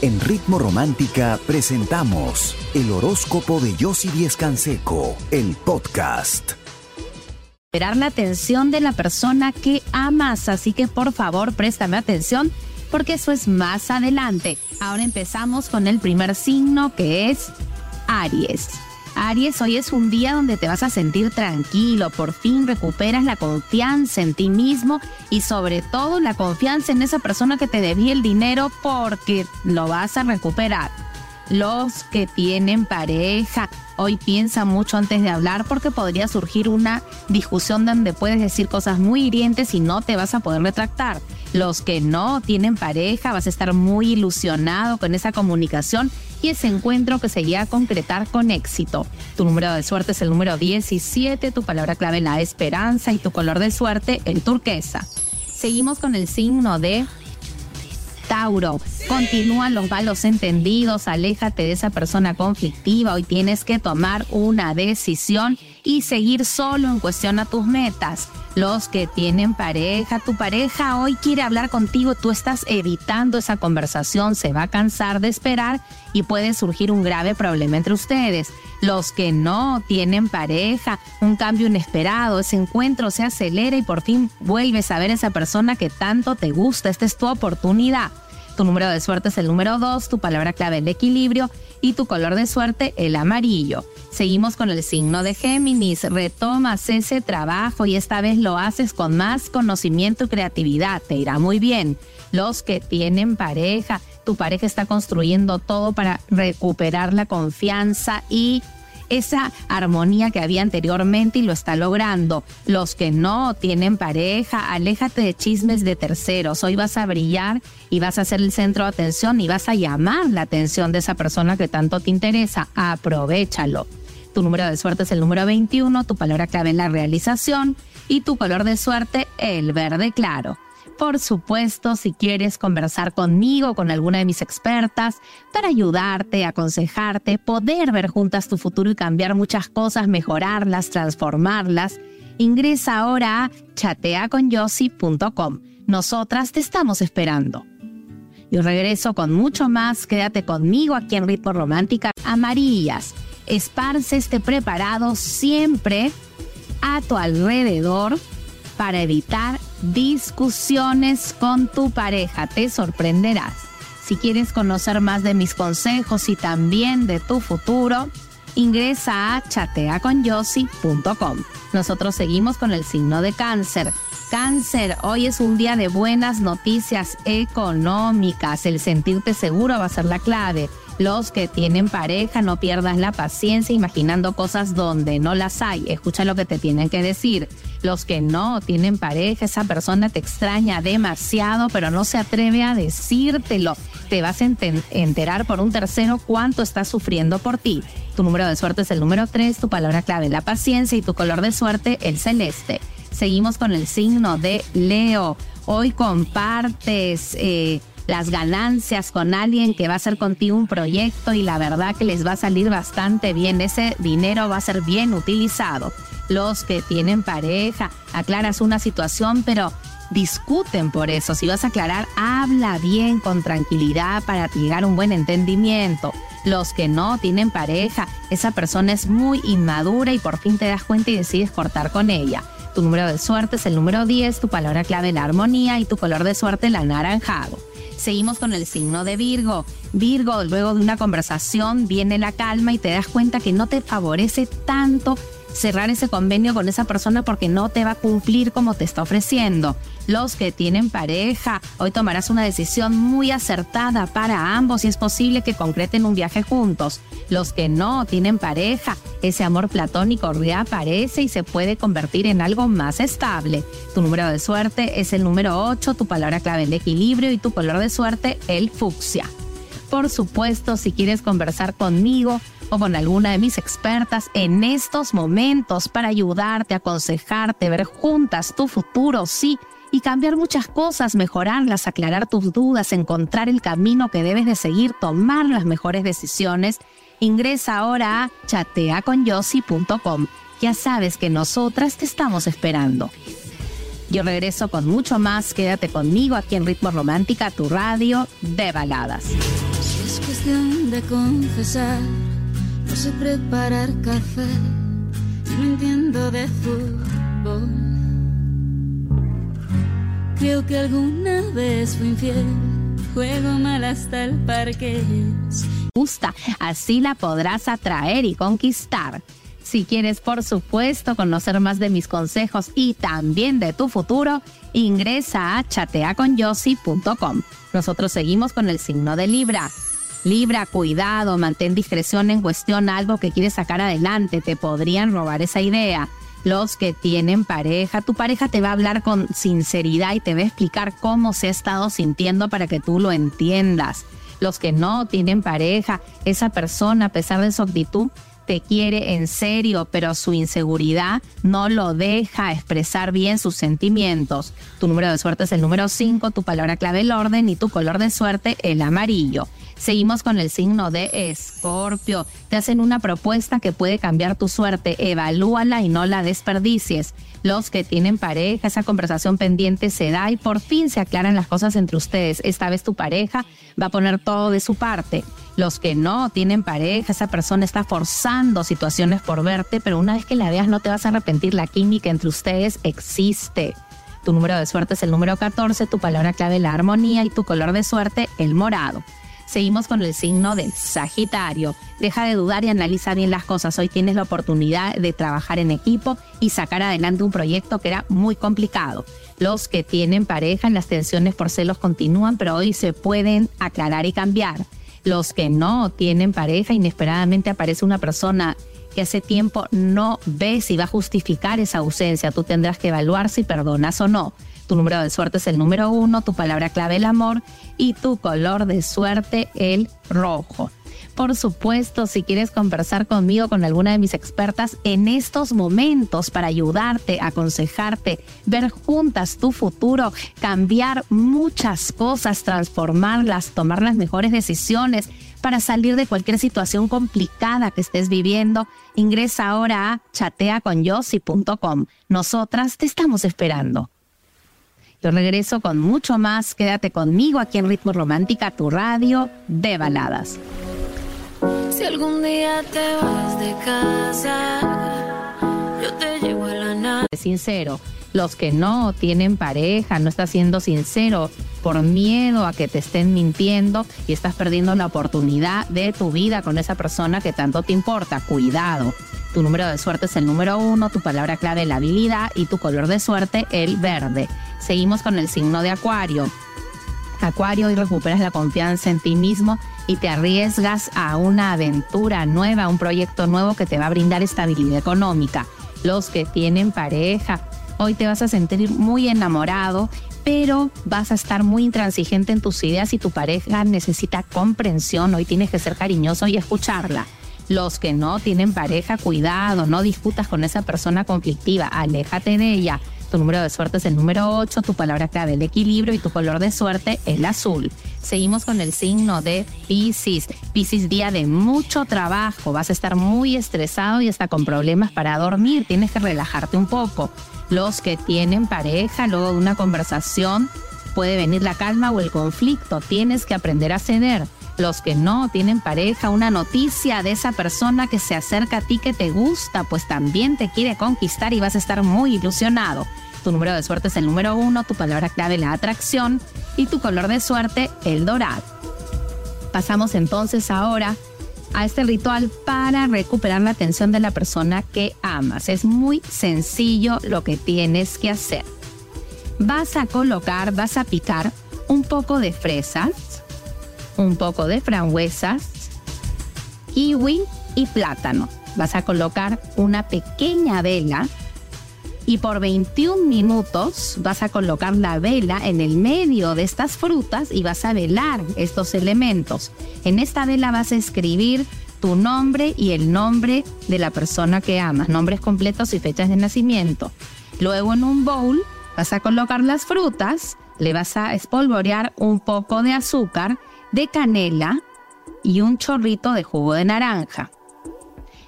En Ritmo Romántica presentamos el horóscopo de Yossi Díez Canseco, el podcast. Esperar la atención de la persona que amas, así que por favor préstame atención porque eso es más adelante. Ahora empezamos con el primer signo que es Aries. Aries, hoy es un día donde te vas a sentir tranquilo, por fin recuperas la confianza en ti mismo y sobre todo la confianza en esa persona que te debía el dinero porque lo vas a recuperar. Los que tienen pareja, hoy piensa mucho antes de hablar porque podría surgir una discusión donde puedes decir cosas muy hirientes y no te vas a poder retractar. Los que no tienen pareja, vas a estar muy ilusionado con esa comunicación y ese encuentro que se iría a concretar con éxito. Tu número de suerte es el número 17, tu palabra clave la esperanza y tu color de suerte el turquesa. Seguimos con el signo de Tauro. Continúan los malos entendidos, aléjate de esa persona conflictiva. Hoy tienes que tomar una decisión y seguir solo en cuestión a tus metas. Los que tienen pareja, tu pareja hoy quiere hablar contigo, tú estás evitando esa conversación, se va a cansar de esperar y puede surgir un grave problema entre ustedes. Los que no tienen pareja, un cambio inesperado, ese encuentro se acelera y por fin vuelves a ver a esa persona que tanto te gusta. Esta es tu oportunidad. Tu número de suerte es el número 2, tu palabra clave el equilibrio y tu color de suerte el amarillo. Seguimos con el signo de Géminis. Retomas ese trabajo y esta vez lo haces con más conocimiento y creatividad. Te irá muy bien. Los que tienen pareja, tu pareja está construyendo todo para recuperar la confianza y esa armonía que había anteriormente y lo está logrando. Los que no tienen pareja, aléjate de chismes de terceros. Hoy vas a brillar y vas a ser el centro de atención y vas a llamar la atención de esa persona que tanto te interesa. Aprovechalo. Tu número de suerte es el número 21, tu palabra clave en la realización y tu color de suerte el verde claro por supuesto, si quieres conversar conmigo, con alguna de mis expertas, para ayudarte, aconsejarte, poder ver juntas tu futuro y cambiar muchas cosas, mejorarlas, transformarlas, ingresa ahora a chateaconyossi.com. Nosotras te estamos esperando. Yo regreso con mucho más. Quédate conmigo aquí en Ritmo Romántica. Amarillas. Esparce este preparado siempre a tu alrededor para evitar discusiones con tu pareja. Te sorprenderás. Si quieres conocer más de mis consejos y también de tu futuro, ingresa a chateaconyossi.com. Nosotros seguimos con el signo de cáncer. Cáncer, hoy es un día de buenas noticias económicas. El sentirte seguro va a ser la clave. Los que tienen pareja, no pierdas la paciencia imaginando cosas donde no las hay. Escucha lo que te tienen que decir. Los que no tienen pareja, esa persona te extraña demasiado, pero no se atreve a decírtelo. Te vas a enterar por un tercero cuánto está sufriendo por ti. Tu número de suerte es el número 3, tu palabra clave la paciencia y tu color de suerte el celeste. Seguimos con el signo de Leo. Hoy compartes eh, las ganancias con alguien que va a hacer contigo un proyecto y la verdad que les va a salir bastante bien. Ese dinero va a ser bien utilizado. Los que tienen pareja, aclaras una situación, pero discuten por eso. Si vas a aclarar, habla bien, con tranquilidad para llegar a un buen entendimiento. Los que no tienen pareja, esa persona es muy inmadura y por fin te das cuenta y decides cortar con ella. Tu número de suerte es el número 10, tu palabra clave la armonía y tu color de suerte el anaranjado. Seguimos con el signo de Virgo. Virgo, luego de una conversación viene la calma y te das cuenta que no te favorece tanto cerrar ese convenio con esa persona porque no te va a cumplir como te está ofreciendo. Los que tienen pareja, hoy tomarás una decisión muy acertada para ambos y es posible que concreten un viaje juntos. Los que no tienen pareja, ese amor platónico reaparece y se puede convertir en algo más estable. Tu número de suerte es el número 8, tu palabra clave el equilibrio y tu color de suerte el fucsia. Por supuesto, si quieres conversar conmigo, o con alguna de mis expertas en estos momentos para ayudarte, aconsejarte, ver juntas tu futuro, sí, y cambiar muchas cosas, mejorarlas, aclarar tus dudas, encontrar el camino que debes de seguir, tomar las mejores decisiones, ingresa ahora a chateaconyossi.com. Ya sabes que nosotras te estamos esperando. Yo regreso con mucho más. Quédate conmigo aquí en Ritmo Romántica, tu radio de baladas. es cuestión de confesar, sé preparar café, no entiendo de fútbol. Creo que alguna vez fui infiel, juego mal hasta el parque. Gusta, así la podrás atraer y conquistar. Si quieres, por supuesto, conocer más de mis consejos y también de tu futuro, ingresa a chateaconyossi.com. Nosotros seguimos con el signo de Libra. Libra, cuidado, mantén discreción en cuestión algo que quieres sacar adelante, te podrían robar esa idea. Los que tienen pareja, tu pareja te va a hablar con sinceridad y te va a explicar cómo se ha estado sintiendo para que tú lo entiendas. Los que no tienen pareja, esa persona, a pesar de su actitud, te quiere en serio, pero su inseguridad no lo deja expresar bien sus sentimientos. Tu número de suerte es el número 5, tu palabra clave el orden y tu color de suerte el amarillo. Seguimos con el signo de Escorpio. Te hacen una propuesta que puede cambiar tu suerte. Evalúala y no la desperdicies. Los que tienen pareja, esa conversación pendiente se da y por fin se aclaran las cosas entre ustedes. Esta vez tu pareja va a poner todo de su parte. Los que no tienen pareja, esa persona está forzando situaciones por verte, pero una vez que la veas no te vas a arrepentir. La química entre ustedes existe. Tu número de suerte es el número 14, tu palabra clave la armonía y tu color de suerte el morado. Seguimos con el signo del Sagitario. Deja de dudar y analiza bien las cosas. Hoy tienes la oportunidad de trabajar en equipo y sacar adelante un proyecto que era muy complicado. Los que tienen pareja, las tensiones por celos continúan, pero hoy se pueden aclarar y cambiar. Los que no tienen pareja, inesperadamente aparece una persona que hace tiempo no ves y va a justificar esa ausencia. Tú tendrás que evaluar si perdonas o no. Tu número de suerte es el número uno, tu palabra clave el amor y tu color de suerte el rojo. Por supuesto, si quieres conversar conmigo, con alguna de mis expertas en estos momentos para ayudarte, aconsejarte, ver juntas tu futuro, cambiar muchas cosas, transformarlas, tomar las mejores decisiones para salir de cualquier situación complicada que estés viviendo, ingresa ahora a chateaconyossi.com. Nosotras te estamos esperando. Yo regreso con mucho más. Quédate conmigo aquí en Ritmo Romántica, tu radio de baladas. Algún día te vas de casa, yo te llevo a la nada. Sincero, los que no tienen pareja, no estás siendo sincero por miedo a que te estén mintiendo y estás perdiendo la oportunidad de tu vida con esa persona que tanto te importa. Cuidado. Tu número de suerte es el número uno, tu palabra clave la habilidad y tu color de suerte el verde. Seguimos con el signo de Acuario. Acuario, y recuperas la confianza en ti mismo y te arriesgas a una aventura nueva, un proyecto nuevo que te va a brindar estabilidad económica. Los que tienen pareja, hoy te vas a sentir muy enamorado, pero vas a estar muy intransigente en tus ideas y tu pareja necesita comprensión. Hoy tienes que ser cariñoso y escucharla. Los que no tienen pareja, cuidado, no disputas con esa persona conflictiva, aléjate de ella. Tu número de suerte es el número 8, tu palabra clave el equilibrio y tu color de suerte el azul. Seguimos con el signo de Pisces. Pisces, día de mucho trabajo. Vas a estar muy estresado y hasta con problemas para dormir. Tienes que relajarte un poco. Los que tienen pareja, luego de una conversación, puede venir la calma o el conflicto. Tienes que aprender a ceder los que no tienen pareja, una noticia de esa persona que se acerca a ti que te gusta, pues también te quiere conquistar y vas a estar muy ilusionado. Tu número de suerte es el número uno, tu palabra clave la atracción y tu color de suerte el dorado. Pasamos entonces ahora a este ritual para recuperar la atención de la persona que amas. Es muy sencillo lo que tienes que hacer. Vas a colocar, vas a picar un poco de fresas, un poco de frambuesas, kiwi y plátano. Vas a colocar una pequeña vela y por 21 minutos vas a colocar la vela en el medio de estas frutas y vas a velar estos elementos. En esta vela vas a escribir tu nombre y el nombre de la persona que amas, nombres completos y fechas de nacimiento. Luego en un bowl vas a colocar las frutas, le vas a espolvorear un poco de azúcar de canela y un chorrito de jugo de naranja.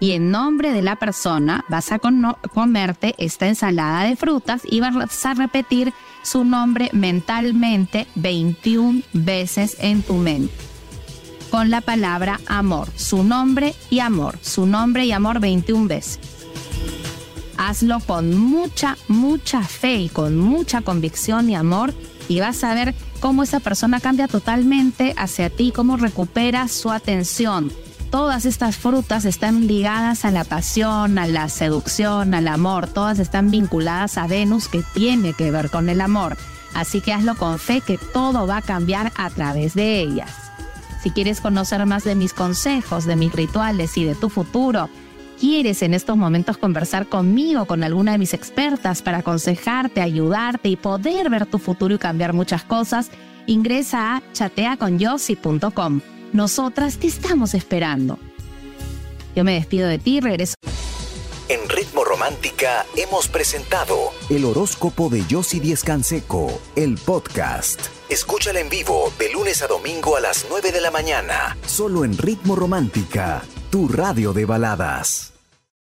Y en nombre de la persona vas a comerte esta ensalada de frutas y vas a repetir su nombre mentalmente 21 veces en tu mente. con la palabra amor, su nombre y amor, su nombre y amor 21 veces. Hazlo con mucha, mucha fe y con mucha convicción y amor y vas a ver cómo esa persona cambia totalmente hacia ti, cómo recupera su atención. Todas estas frutas están ligadas a la pasión, a la seducción, al amor, todas están vinculadas a Venus que tiene que ver con el amor. Así que hazlo con fe que todo va a cambiar a través de ellas. Si quieres conocer más de mis consejos, de mis rituales y de tu futuro, quieres en estos momentos conversar conmigo, con alguna de mis expertas para aconsejarte, ayudarte y poder ver tu futuro y cambiar muchas cosas, ingresa a chateaconyossi.com. Nosotras te estamos esperando. Yo me despido de ti y regreso. En Ritmo Romántica hemos presentado el horóscopo de Yossi Díez Canseco, el podcast. Escúchala en vivo de lunes a domingo a las 9 de la mañana, solo en Ritmo Romántica, tu radio de baladas.